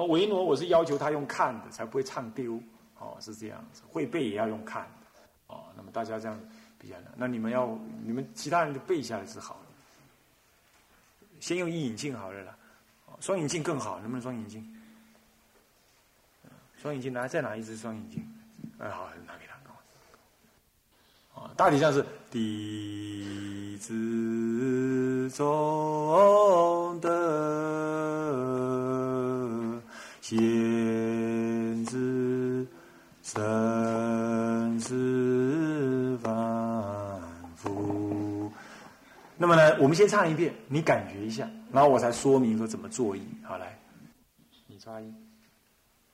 哦，维诺我是要求他用看的，才不会唱丢。哦，是这样子，会背也要用看。哦，那么大家这样比较难。那你们要，你们其他人就背下来是好了。先用一引镜好了啦，双引镜更好，能不能双引镜？双引镜拿再拿一只双引镜，哎，好，拿给他。啊，大体上是弟子中的先知，生死反复。那么呢，我们先唱一遍，你感觉一下，然后我才说明说怎么作音。好，来，你抓音。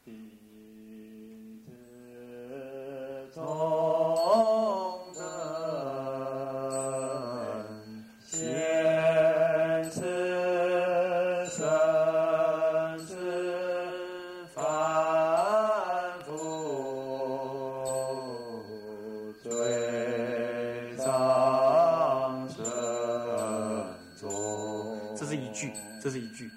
弟子句。这是一句。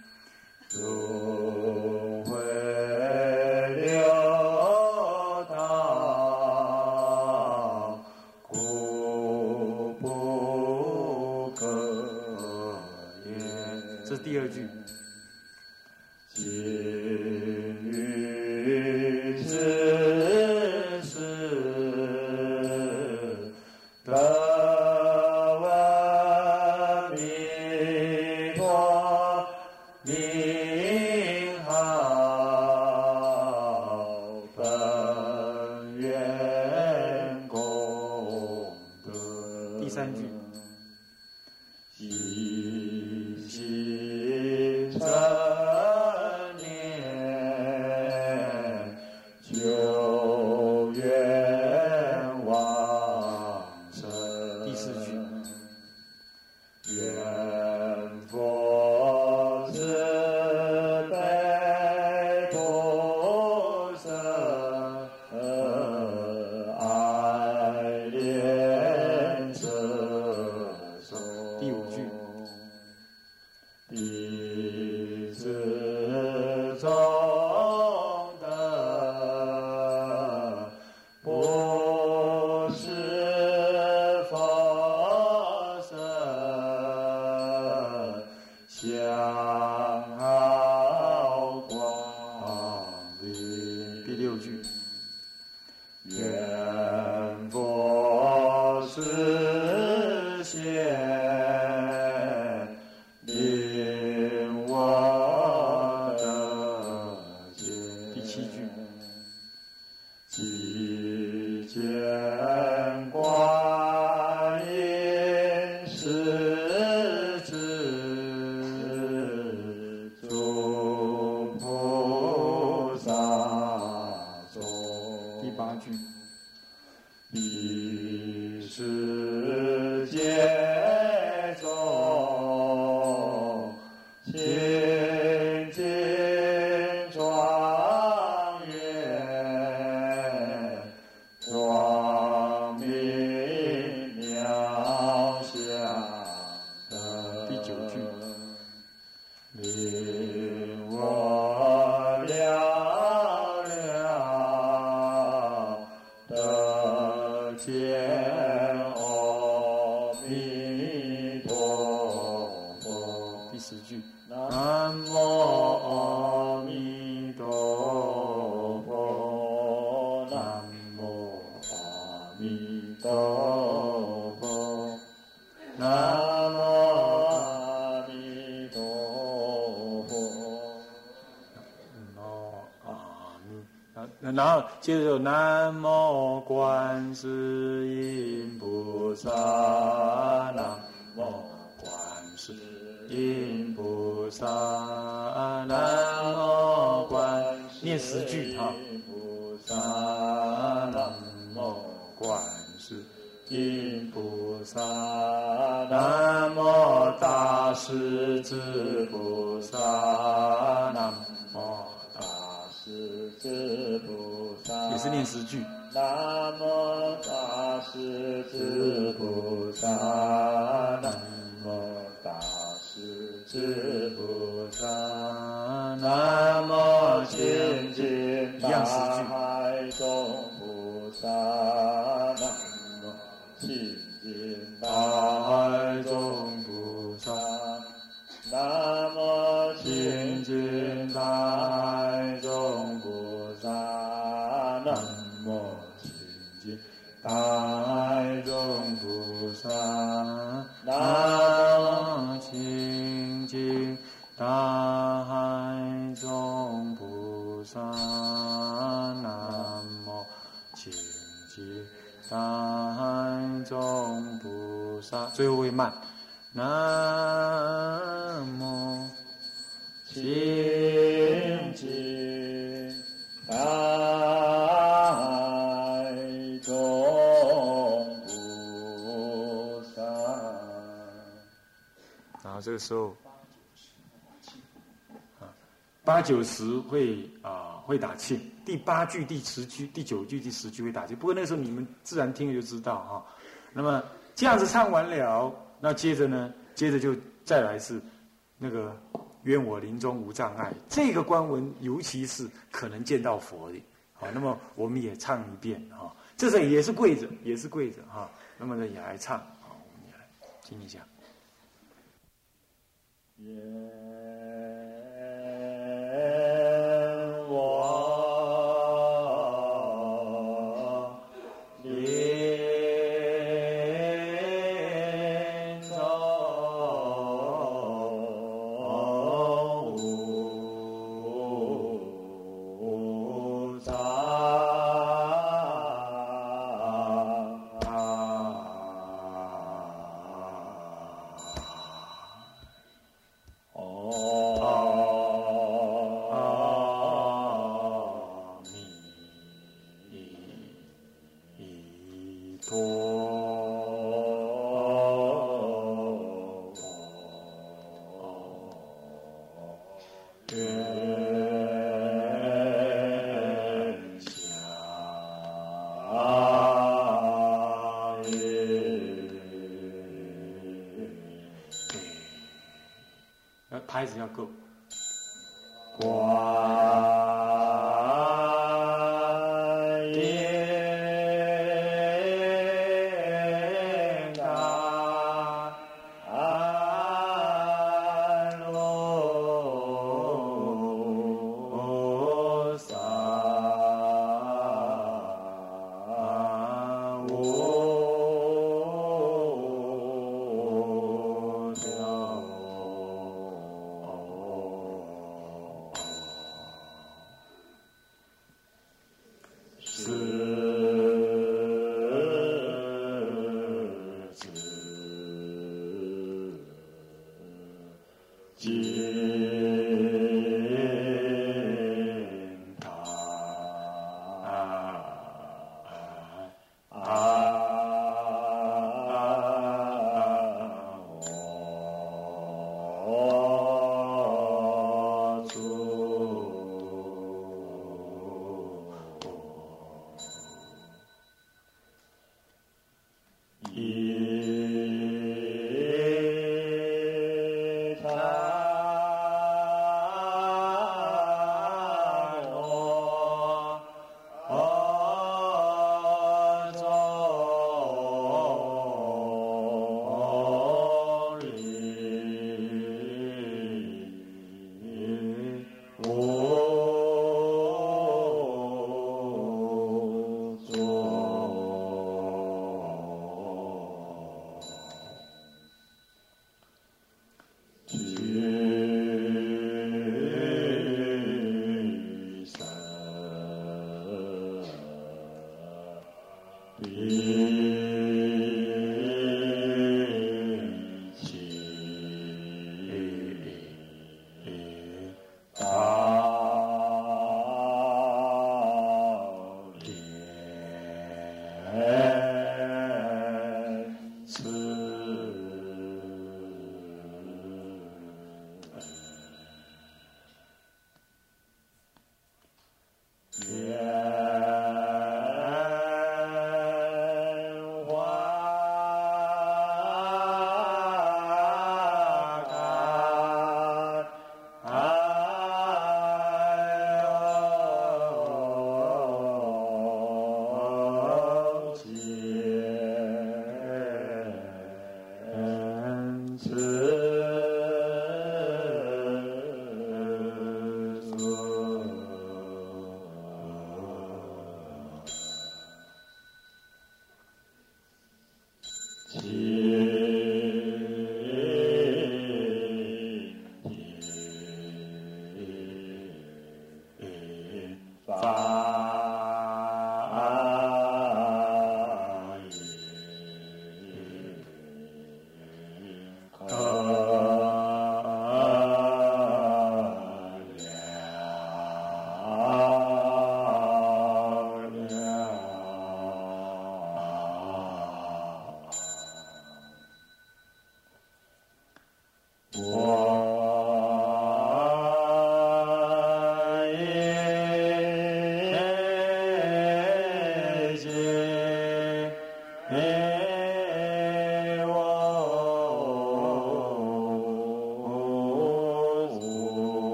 接着就南无观世势至菩萨，南无。也是念十句。南无大势至菩萨，南无大势至菩萨，南最后会慢，南无清净大海中菩萨。然后这个时候，啊，八九十会啊会打气，第八句、第十句、第九句、第十句会打气。不过那时候你们自然听了就知道哈、那么这样子唱完了，那接着呢，接着就再来是那个愿我临终无障碍。这个官文尤其是可能见到佛的，好，那么我们也唱一遍哈、这个也是跪着，也是跪着哈、那么呢也来唱，好，我们也来听一下。呃，拍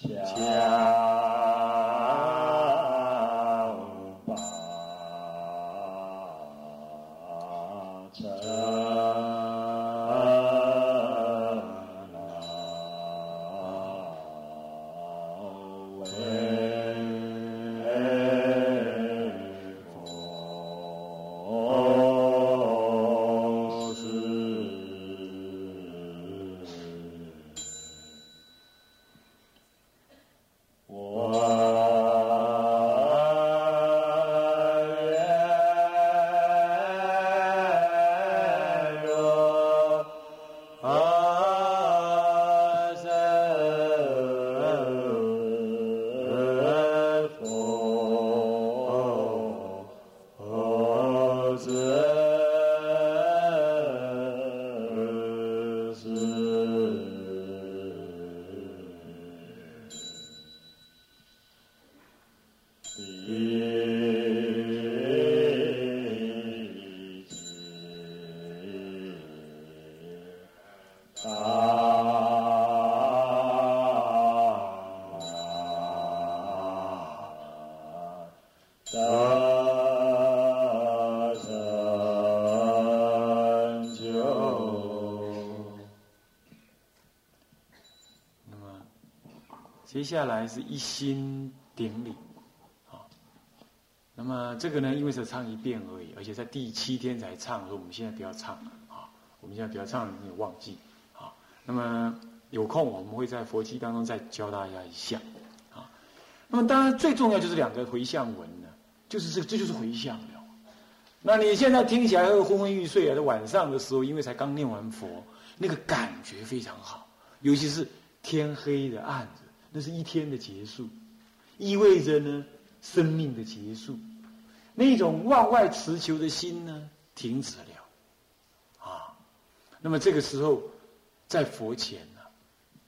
Yeah. 接下来是一心顶礼，啊，那么这个呢，因为是唱一遍而已，而且在第七天才唱，所以我们现在不要唱了，啊，我们现在不要唱，你忘记，啊，那么有空我们会在佛期当中再教大家一下，啊，那么当然最重要就是两个回向文呢，就是这，这就是回向了。那你现在听起来会昏昏欲睡啊，在晚上的时候，因为才刚念完佛，那个感觉非常好，尤其是天黑的暗。那是一天的结束，意味着呢生命的结束，那种往外持求的心呢停止了，啊，那么这个时候在佛前呢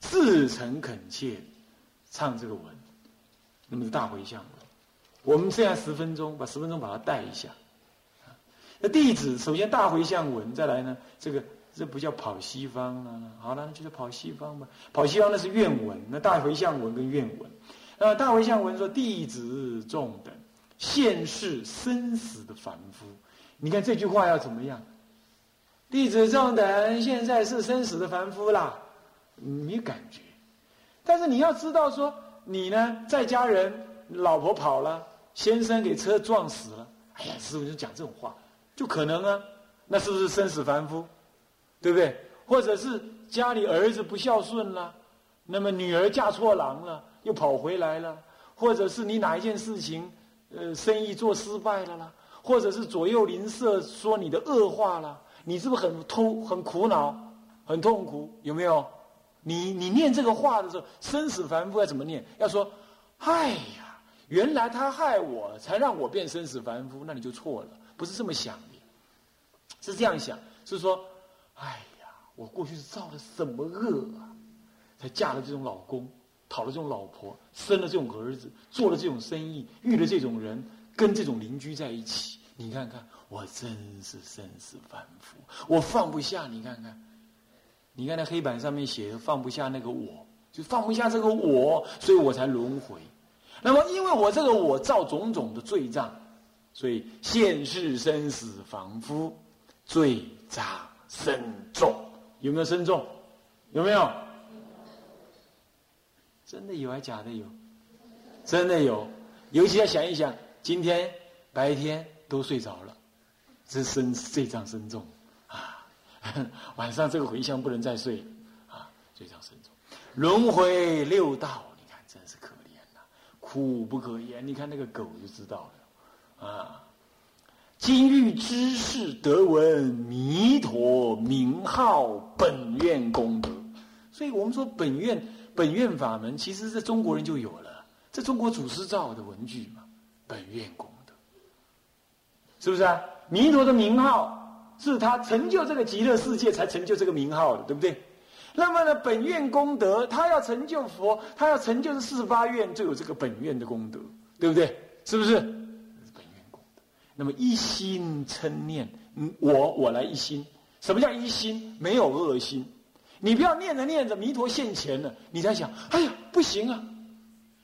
自诚恳切唱这个文，那么是大回向文。我们剩下十分钟，把十分钟把它带一下。那弟子首先大回向文，再来呢这个。这不叫跑西方了！好了，那就是跑西方吧。跑西方那是愿文，那大回向文跟愿文。那大回向文说：“弟子众等，现世生死的凡夫。”你看这句话要怎么样？弟子众等现在是生死的凡夫啦，没感觉。但是你要知道说，你呢在家人老婆跑了，先生给车撞死了。哎呀，师傅就讲这种话，就可能啊，那是不是生死凡夫？对不对？或者是家里儿子不孝顺了，那么女儿嫁错郎了，又跑回来了，或者是你哪一件事情，呃，生意做失败了啦，或者是左右邻舍说你的恶话了，你是不是很痛、很苦恼、很痛苦？有没有？你你念这个话的时候，生死凡夫要怎么念？要说，哎呀，原来他害我，才让我变生死凡夫，那你就错了，不是这么想的，是这样想，是说，哎呀，我过去是造了什么恶啊？才嫁了这种老公，讨了这种老婆，生了这种儿子，做了这种生意，遇了这种人，跟这种邻居在一起。你看看，我真是生死凡夫，我放不下。你看看，你看那黑板上面写的，放不下那个我，就放不下这个我，所以我才轮回。那么，因为我这个我造种种的罪障，所以现世生死凡夫，罪障深重。有没有深重？有没有？真的有还假的有？真的有，尤其要想一想，今天白天都睡着了，这身睡障深重啊！晚上这个回乡不能再睡啊，睡障深重。轮回六道，你看真是可怜呐，苦不可言。你看那个狗就知道了啊。今欲知事得闻弥陀名号本愿功德，所以我们说本愿。本愿法门，其实在中国人就有了，这中国祖师造的文具嘛。本愿功德，是不是啊？弥陀的名号是他成就这个极乐世界才成就这个名号的，对不对？那么呢，本愿功德，他要成就佛，他要成就的四十八愿，就有这个本愿的功德，对不对？是不是？那么一心称念，嗯，我我来一心，什么叫一心？没有恶心。你不要念着念着，弥陀现前了，你在想，哎呀，不行啊！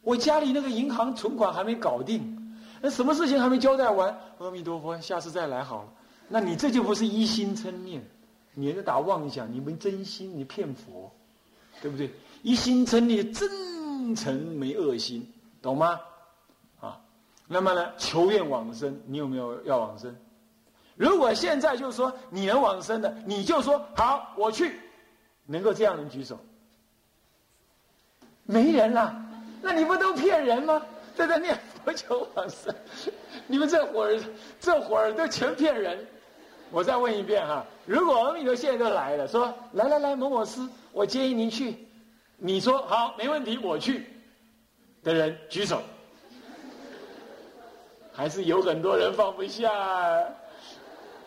我家里那个银行存款还没搞定，那什么事情还没交代完？阿弥陀佛，下次再来好了。那你这就不是一心称念，你在打妄想，你没真心，你骗佛，对不对？一心称念，真诚没恶心，懂吗？那么呢，求愿往生，你有没有要往生？如果现在就是说你能往生的，你就说好，我去。能够这样人举手？没人了，那你不都骗人吗？在这念佛求往生，你们这伙儿这伙儿都全骗人。我再问一遍哈，如果阿弥陀现在都来了，说来来来某某师，我建议您去，你说好没问题，我去的人举手。还是有很多人放不下。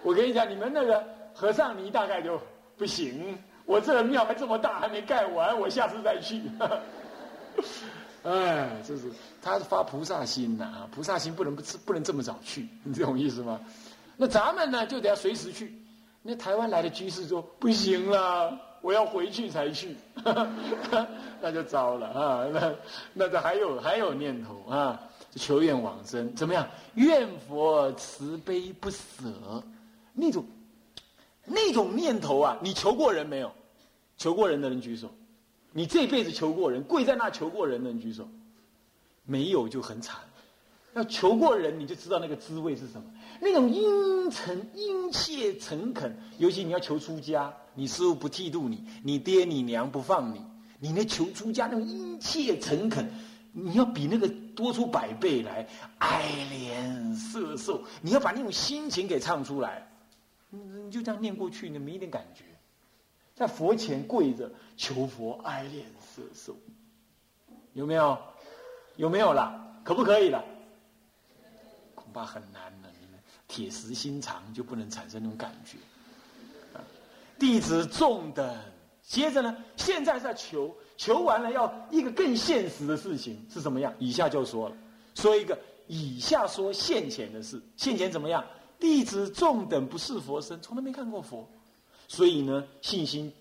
我跟你讲，你们那个和尚尼大概就不行。我这个庙还这么大，还没盖完，我下次再去。哎，就是他是发菩萨心呐，菩萨心不能不不能这么早去，你这种意思吗？那咱们呢，就得要随时去。那台湾来的居士说不行了，我要回去才去，那就糟了啊！那那这还有还有念头啊，求愿往生怎么样？愿佛慈悲不舍那种。那种念头啊，你求过人没有？求过人的人举手。你这辈子求过人，跪在那求过人的人举手。没有就很惨。要求过人，你就知道那个滋味是什么。那种殷诚、殷切、诚恳，尤其你要求出家，你师父不剃度你，你爹你娘不放你，你那求出家那种殷切诚恳，你要比那个多出百倍来，哀怜色受，你要把那种心情给唱出来。你就这样念过去，你没一点感觉，在佛前跪着求佛哀怜色受，有没有？有没有啦？可不可以了？恐怕很难了。你们铁石心肠就不能产生那种感觉。弟子重等，接着呢，现在在求，求完了要一个更现实的事情是什么样？以下就说了，说一个以下说现前的事，现前怎么样？弟子众等不是佛身，从来没看过佛，所以呢，信心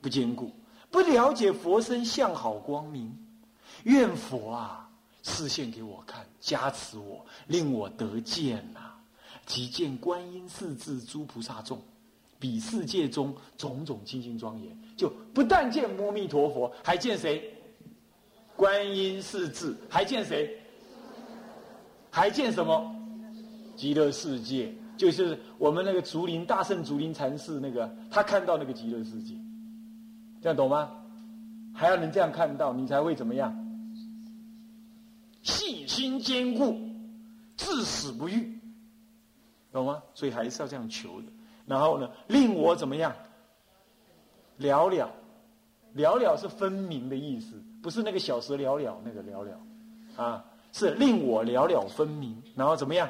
不坚固，不了解佛身相好光明。愿佛啊，示现给我看，加持我，令我得见呐。即见观音四字诸菩萨众，比世界中种种清净庄严，就不但见阿弥陀佛，还见谁？观音四字，还见谁？还见什么？极乐世界。就是我们那个竹林大圣竹林禅寺那个，他看到那个极乐世界，这样懂吗？还要能这样看到，你才会怎么样？信心坚固，至死不渝，懂吗？所以还是要这样求的。然后呢，令我怎么样？了了，了了是分明的意思，不是那个小蛇了了那个了了，啊，是令我了了分明。然后怎么样？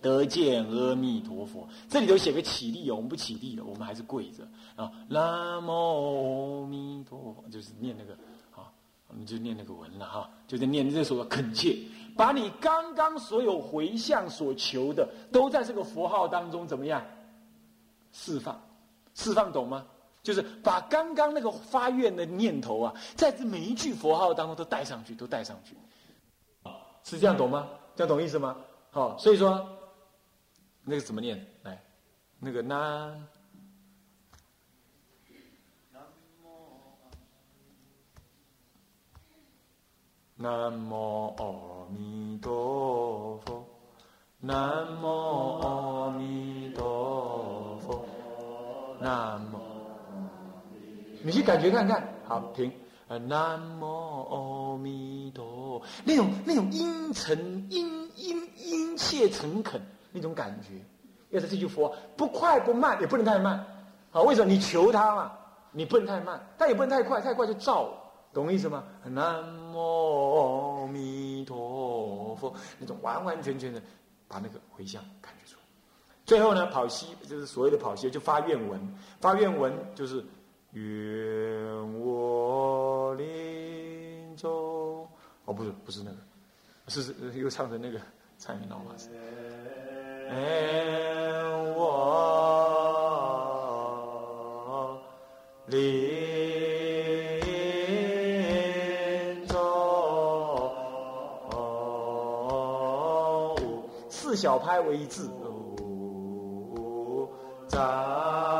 得见阿弥陀佛，这里头写个起立哦，我们不起立了，我们还是跪着啊。南无阿弥陀佛，就是念那个啊，我们就念那个文了哈，就在念这首恳切，把你刚刚所有回向所求的，都在这个佛号当中怎么样释放？释放懂吗？就是把刚刚那个发愿的念头啊，在这每一句佛号当中都带上去，都带上去，是这样懂吗？这样懂意思吗？好，所以说。那个怎么念？来，那个南，南无阿弥陀佛，南无阿弥陀佛，南无。你去感觉看看，好停。南无阿弥陀，那种那种阴沉、阴阴阴切、诚恳。那种感觉，要是这句佛不快不慢，也不能太慢，啊，为什么？你求他嘛，你不能太慢，但也不能太快，太快就燥，懂我意思吗？南无阿弥陀佛，那种完完全全的把那个回向感觉出来。最后呢，跑西就是所谓的跑西，就发愿文，发愿文就是愿我临终，哦，不是不是那个，是是又唱成那个蔡明老法师。愿我临终，四小拍为一字，二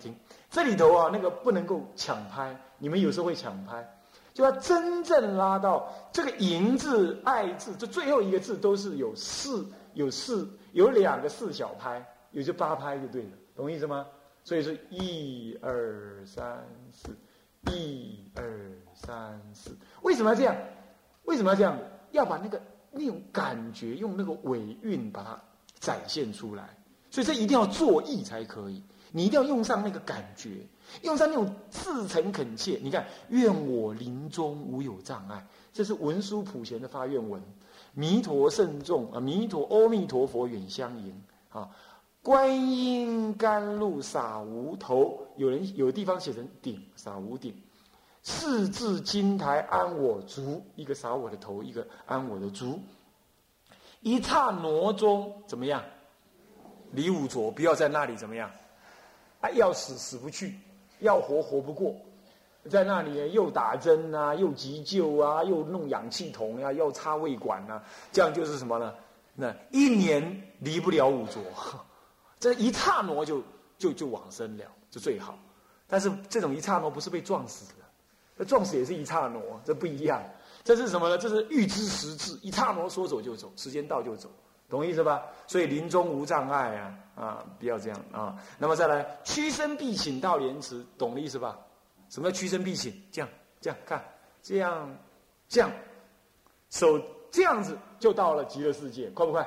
听，这里头啊，那个不能够抢拍，你们有时候会抢拍，就要真正拉到这个“银”字、“爱”字，这最后一个字都是有四、有四、有两个四小拍，也就八拍就对了，懂意思吗？所以是一二三四，一二三四，为什么要这样？为什么要这样？要把那个那种感觉用那个尾韵把它展现出来，所以这一定要作意才可以。你一定要用上那个感觉，用上那种至诚恳切。你看，愿我临终无有障碍，这是文殊普贤的发愿文。弥陀圣众啊，弥陀阿弥陀佛远相迎啊。观音甘露洒无头，有人有地方写成顶洒无顶。四字金台安我足，一个洒我的头，一个安我的足。一刹那中怎么样？离五浊，不要在那里怎么样？啊，要死死不去，要活活不过，在那里又打针啊，又急救啊，又弄氧气筒呀，又插胃管啊，这样就是什么呢？那一年离不了五浊，这一刹那就就就往生了，就最好。但是这种一刹那不是被撞死的，那撞死也是一刹那，这不一样。这是什么呢？这是预知时至，一刹那说走就走，时间到就走。懂意思吧？所以临终无障碍啊啊！不要这样啊。那么再来，屈身必请到莲池，懂的意思吧？什么叫屈身必请？这样这样看，这样这样，手这样子就到了极乐世界，快不快？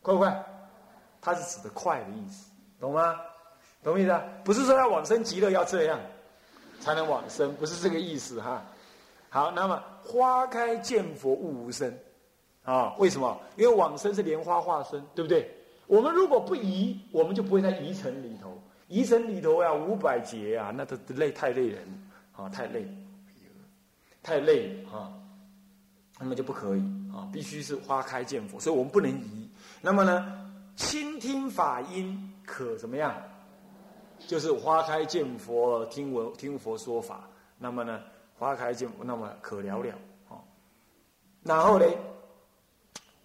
快不快？它是指的快的意思，懂吗？懂意思啊？不是说要往生极乐要这样才能往生，不是这个意思哈。好，那么花开见佛悟无生。啊，为什么？因为往生是莲花化身，对不对？我们如果不移，我们就不会在移尘里头。移尘里头呀，五百劫啊，那都累，太累人啊，太累。太累啊，那么就不可以啊，必须是花开见佛，所以我们不能移。那么呢，倾听法音可怎么样？就是花开见佛，听闻听佛说法。那么呢，花开见佛，那么可了了啊。然后呢，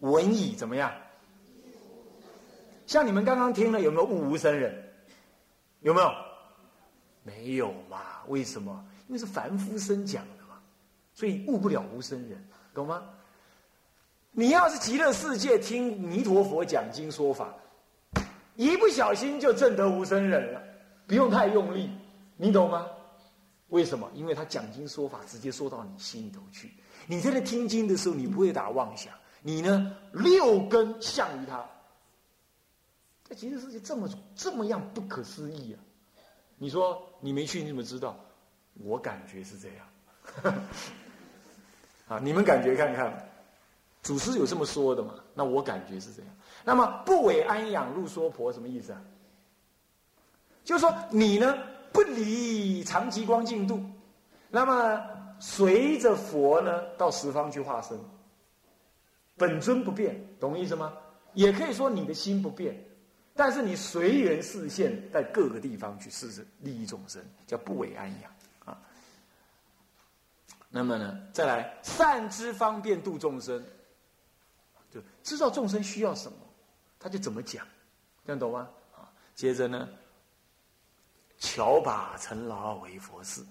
闻已怎么样？像你们刚刚听了，有没有悟无生人？有没有？没有嘛？为什么？因为是凡夫生讲的嘛，所以悟不了无生人，懂吗？你要是极乐世界听弥陀佛讲经说法，一不小心就证得无生人了，不用太用力，你懂吗？为什么？因为他讲经说法直接说到你心里头去。你在那听经的时候，你不会打妄想，你呢六根向于他。这其实世界这么这么样不可思议啊！你说你没去，你怎么知道？我感觉是这样。啊，你们感觉看看，祖师有这么说的嘛？那我感觉是这样。那么不为安养入娑婆什么意思啊？就是说你呢不离长极光净度，那么随着佛呢到十方去化身，本尊不变，懂意思吗？也可以说你的心不变。但是你随缘视现，在各个地方去试试利益众生，叫不为安养啊。那么呢，再来善知方便度众生，就知道众生需要什么，他就怎么讲，这样懂吗？啊，接着呢，巧把陈劳为佛事，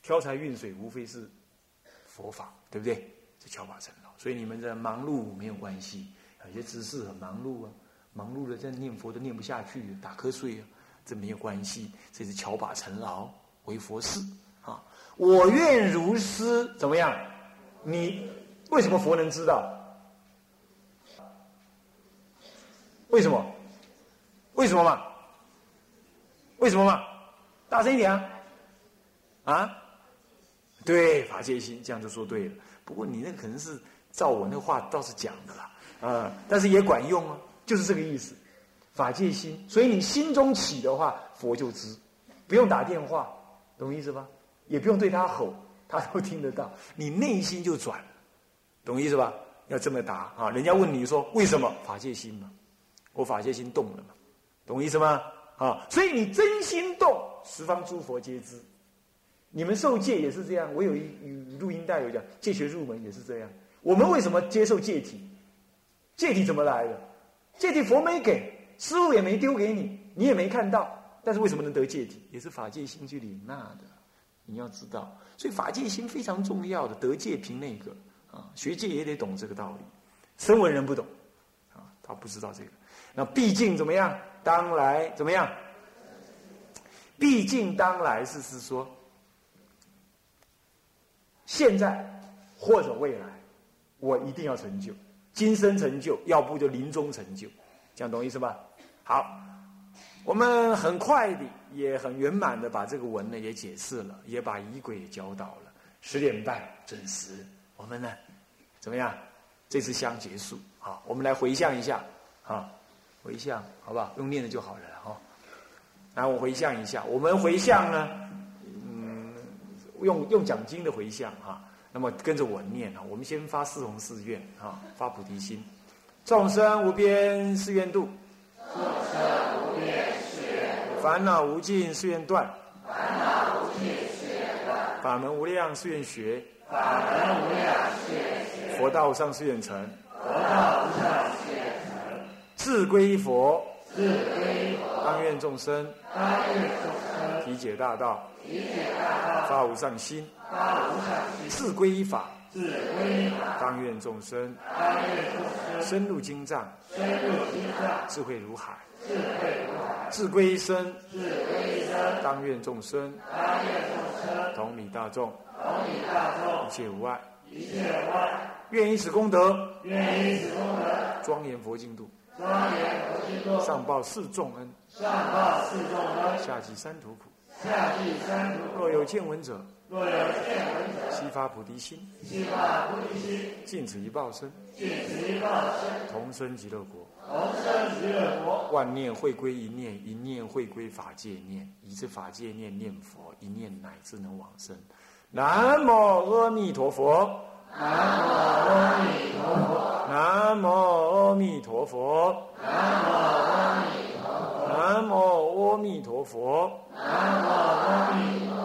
挑柴运水无非是佛法，对不对？这巧把陈劳，所以你们的忙碌没有关系，有些知识很忙碌啊。忙碌的在念佛都念不下去，打瞌睡啊，这没有关系。这是巧把尘劳为佛事啊！我愿如斯，怎么样？你为什么佛能知道？为什么？为什么嘛？为什么嘛？大声一点啊！啊？对，法界心，这样就说对了。不过你那个可能是照我那话倒是讲的啦，啊，但是也管用啊。就是这个意思，法界心，所以你心中起的话，佛就知，不用打电话，懂意思吧？也不用对他吼，他都听得到，你内心就转，懂意思吧？要这么答啊！人家问你说为什么法界心嘛？我法界心动了嘛？懂意思吗？啊！所以你真心动，十方诸佛皆知。你们受戒也是这样，我有一录音带有讲戒学入门也是这样。我们为什么接受戒体？戒体怎么来的？戒体佛没给，师傅也没丢给你，你也没看到。但是为什么能得戒体？也是法界心去领纳的。你要知道，所以法界心非常重要的。得戒凭那个啊，学界也得懂这个道理。声闻人不懂啊，他不知道这个。那毕竟怎么样？当来怎么样？毕竟当来是是说，现在或者未来，我一定要成就。今生成就，要不就临终成就，这样懂意思吧？好，我们很快的，也很圆满的把这个文呢也解释了，也把仪轨也教导了。十点半准时，我们呢怎么样？这次香结束，好，我们来回向一下，啊，回向，好不好？用念的就好了，哈。来，我回向一下，我们回向呢，嗯，用用讲经的回向，哈。那么跟着我念啊，我们先发四弘誓愿啊，发菩提心，众生无边誓愿度，众生无边誓愿度，烦恼无尽誓愿断，烦恼无尽誓愿断，法门无量誓愿学，法门无量誓愿学，佛道无上誓愿成，佛道无上誓愿成，自归佛，自归佛，当愿众生，当愿众生，体解大道，体解大道，发无上心。自归依法，自归依法，当愿众生，当愿众生，深入经藏，深入经藏，智慧如海，智慧如海，自归身，自归身，当愿众生，当愿众生，同理大众，同理大众，一切无碍，一切无碍，愿以此功德，愿以此功德，庄严佛净土，庄严佛净土，上报四重恩，上报四重恩，下济三途苦，下济三途苦，若有见闻者。若有见闻者，悉发菩提心，悉发菩提心，尽此一报身，尽此一报身，同生极乐国，同生极乐国。万念会归一念，一念会归法界念，以这法界念念佛，一念乃至能往生。南无阿弥陀佛。南无阿弥陀佛。南无阿弥陀佛。南无阿弥陀佛。南无阿弥陀佛。南无阿弥陀佛。